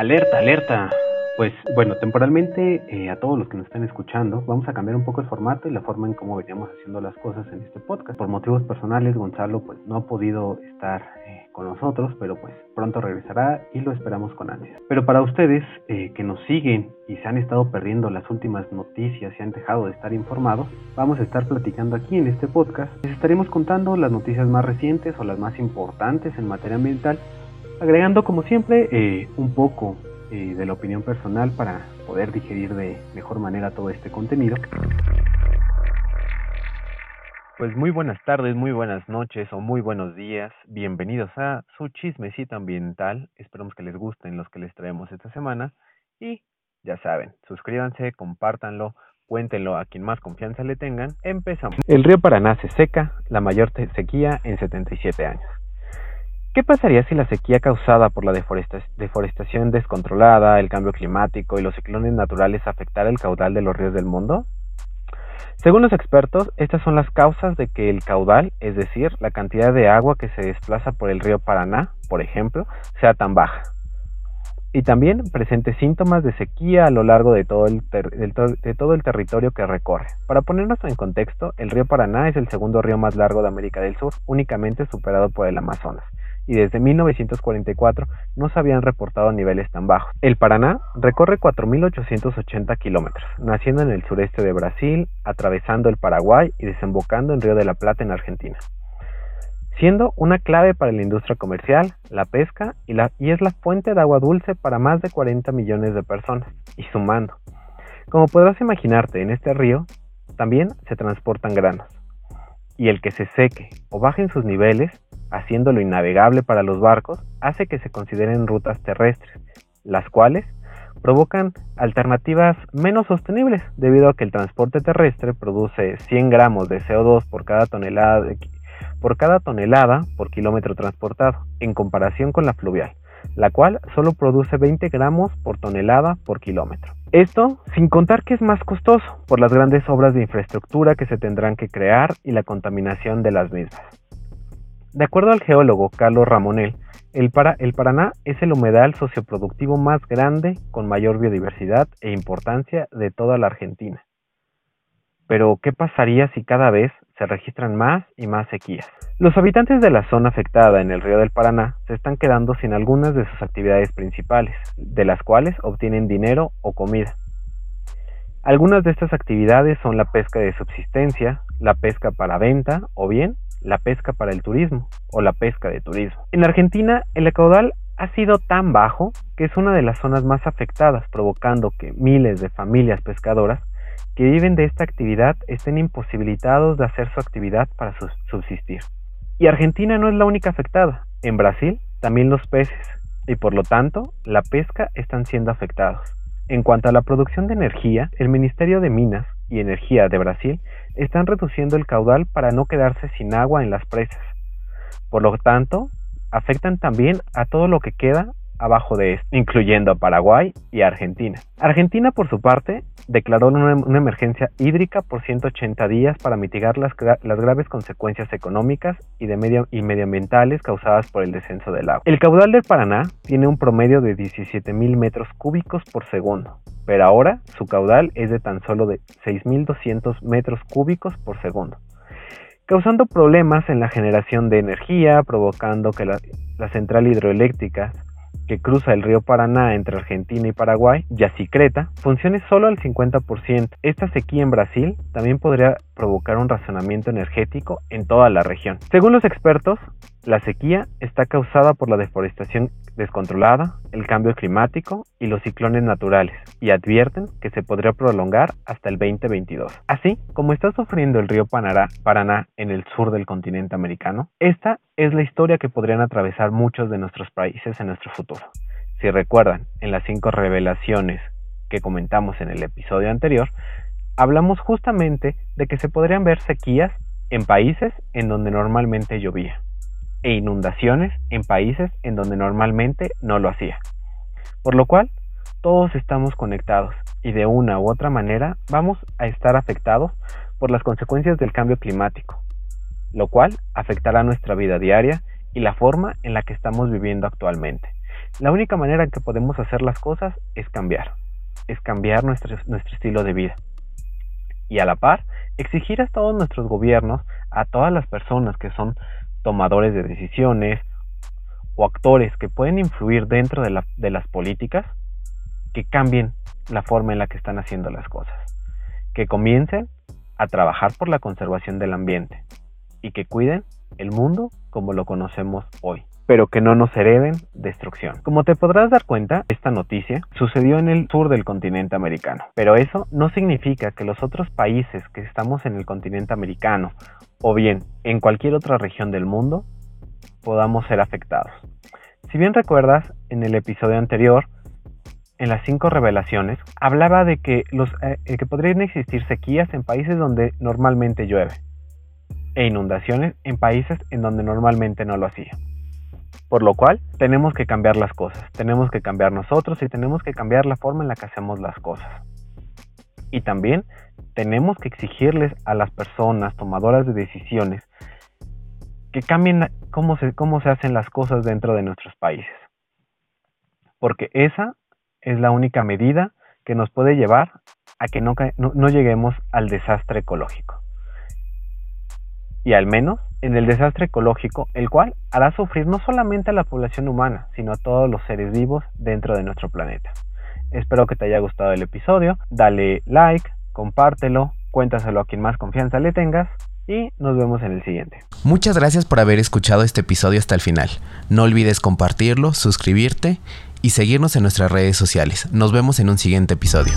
Alerta, alerta. Pues bueno, temporalmente eh, a todos los que nos están escuchando, vamos a cambiar un poco el formato y la forma en cómo veníamos haciendo las cosas en este podcast. Por motivos personales, Gonzalo pues no ha podido estar eh, con nosotros, pero pues pronto regresará y lo esperamos con ansias. Pero para ustedes eh, que nos siguen y se han estado perdiendo las últimas noticias y han dejado de estar informados, vamos a estar platicando aquí en este podcast. Les estaremos contando las noticias más recientes o las más importantes en materia ambiental agregando como siempre un poco eh, de la opinión personal para poder digerir de mejor manera todo este contenido. Pues muy buenas tardes, muy buenas noches o muy buenos días. Bienvenidos a su chismecito ambiental. Esperamos que les gusten los que les traemos esta semana. Y ya saben, suscríbanse, compártanlo, cuéntenlo a quien más confianza le tengan. Empezamos. El río Paraná se seca, la mayor sequía en 77 años. ¿Qué pasaría si la sequía causada por la deforestación descontrolada, el cambio climático y los ciclones naturales afectara el caudal de los ríos del mundo? Según los expertos, estas son las causas de que el caudal, es decir, la cantidad de agua que se desplaza por el río Paraná, por ejemplo, sea tan baja. Y también presente síntomas de sequía a lo largo de todo, el de todo el territorio que recorre. Para ponernos en contexto, el río Paraná es el segundo río más largo de América del Sur, únicamente superado por el Amazonas y desde 1944 no se habían reportado niveles tan bajos. El Paraná recorre 4.880 kilómetros, naciendo en el sureste de Brasil, atravesando el Paraguay y desembocando en Río de la Plata en Argentina siendo una clave para la industria comercial, la pesca y, es la fuente de agua dulce para más de 40 millones de personas, y sumando. Como podrás imaginarte, en este río también se transportan granos, y el que se seque o bajen sus niveles haciéndolo innavegable para los barcos, hace que se consideren rutas terrestres, las cuales provocan alternativas menos sostenibles debido a que el transporte terrestre produce 100 gramos de CO2 por cada tonelada, por cada tonelada por kilómetro transportado, en comparación con la fluvial, la cual solo produce 20 gramos por tonelada por kilómetro. Esto sin contar que es más costoso por las grandes obras de infraestructura que se tendrán que crear y la contaminación de las mismas. De acuerdo al geólogo Carlos Ramonel, el, Paraná es el humedal socioproductivo más grande, con mayor biodiversidad e importancia de toda la Argentina. Pero, ¿qué pasaría si cada vez se registran más y más sequías? Los habitantes de la zona afectada en el río del Paraná se están quedando sin algunas de sus actividades principales, de las cuales obtienen dinero o comida. Algunas de estas actividades son la pesca de subsistencia, la pesca para venta o bien la pesca para el turismo o la pesca de turismo. En Argentina, el caudal ha sido tan bajo que es una de las zonas más afectadas, provocando que miles de familias pescadoras que viven de esta actividad estén imposibilitados de hacer su actividad para subsistir. Y Argentina no es la única afectada. En Brasil también los peces y por lo tanto la pesca están siendo afectados. En cuanto a la producción de energía, el Ministerio de Minas y Energía de Brasil están reduciendo el caudal para no quedarse sin agua en las presas. Por lo tanto, afectan también a todo lo que queda abajo de esto, incluyendo a Paraguay y Argentina. Argentina, por su parte, declaró una, emergencia hídrica por 180 días para mitigar las, graves consecuencias económicas y, medioambientales causadas por el descenso del agua. El caudal del Paraná tiene un promedio de 17.000 metros cúbicos por segundo, pero ahora su caudal es de tan solo de 6.200 metros cúbicos por segundo causando problemas en la generación de energía, provocando que la, la central hidroeléctrica que cruza el río Paraná entre Argentina y Paraguay, Yacicreta, funcione solo al 50%. Esta sequía en Brasil también podría provocar un razonamiento energético en toda la región. Según los expertos, la sequía está causada por la deforestación descontrolada, el cambio climático y los ciclones naturales, y advierten que se podría prolongar hasta el 2022. Así como está sufriendo el río Paraná en el sur del continente americano, esta es la historia que podrían atravesar muchos de nuestros países en nuestro futuro. Si recuerdan, en las cinco revelaciones que comentamos en el episodio anterior, hablamos justamente de que se podrían ver sequías en países en donde normalmente llovía e inundaciones en países en donde normalmente no lo hacía. Por lo cual, todos estamos conectados y de una u otra manera vamos a estar afectados por las consecuencias del cambio climático, lo cual afectará nuestra vida diaria y la forma en la que estamos viviendo actualmente. La única manera en que podemos hacer las cosas es cambiar, es cambiar nuestro, nuestro estilo de vida. Y a la par, exigir a todos nuestros gobiernos, a todas las personas que son tomadores de decisiones o actores que pueden influir dentro de, de las políticas, que cambien la forma en la que están haciendo las cosas, que comiencen a trabajar por la conservación del ambiente y que cuiden el mundo como lo conocemos hoy, pero que no nos hereden destrucción. Como te podrás dar cuenta, esta noticia sucedió en el sur del continente americano, pero eso no significa que los otros países que estamos en el continente americano o bien en cualquier otra región del mundo podamos ser afectados. Si bien recuerdas, en el episodio anterior, en las cinco revelaciones, hablaba de que, los, eh, que podrían existir sequías en países donde normalmente llueve e inundaciones en países en donde normalmente no lo hacía. Por lo cual, tenemos que cambiar las cosas, tenemos que cambiar nosotros y tenemos que cambiar la forma en la que hacemos las cosas. Y también tenemos que exigirles a las personas tomadoras de decisiones que cambien cómo se, cómo se hacen las cosas dentro de nuestros países. Porque esa es la única medida que nos puede llevar a que no, no lleguemos al desastre ecológico y al menos en el desastre ecológico, el cual hará sufrir no solamente a la población humana, sino a todos los seres vivos dentro de nuestro planeta. Espero que te haya gustado el episodio, dale like, compártelo, cuéntaselo a quien más confianza le tengas y nos vemos en el siguiente. Muchas gracias por haber escuchado este episodio hasta el final. No olvides compartirlo, suscribirte y seguirnos en nuestras redes sociales. Nos vemos en un siguiente episodio.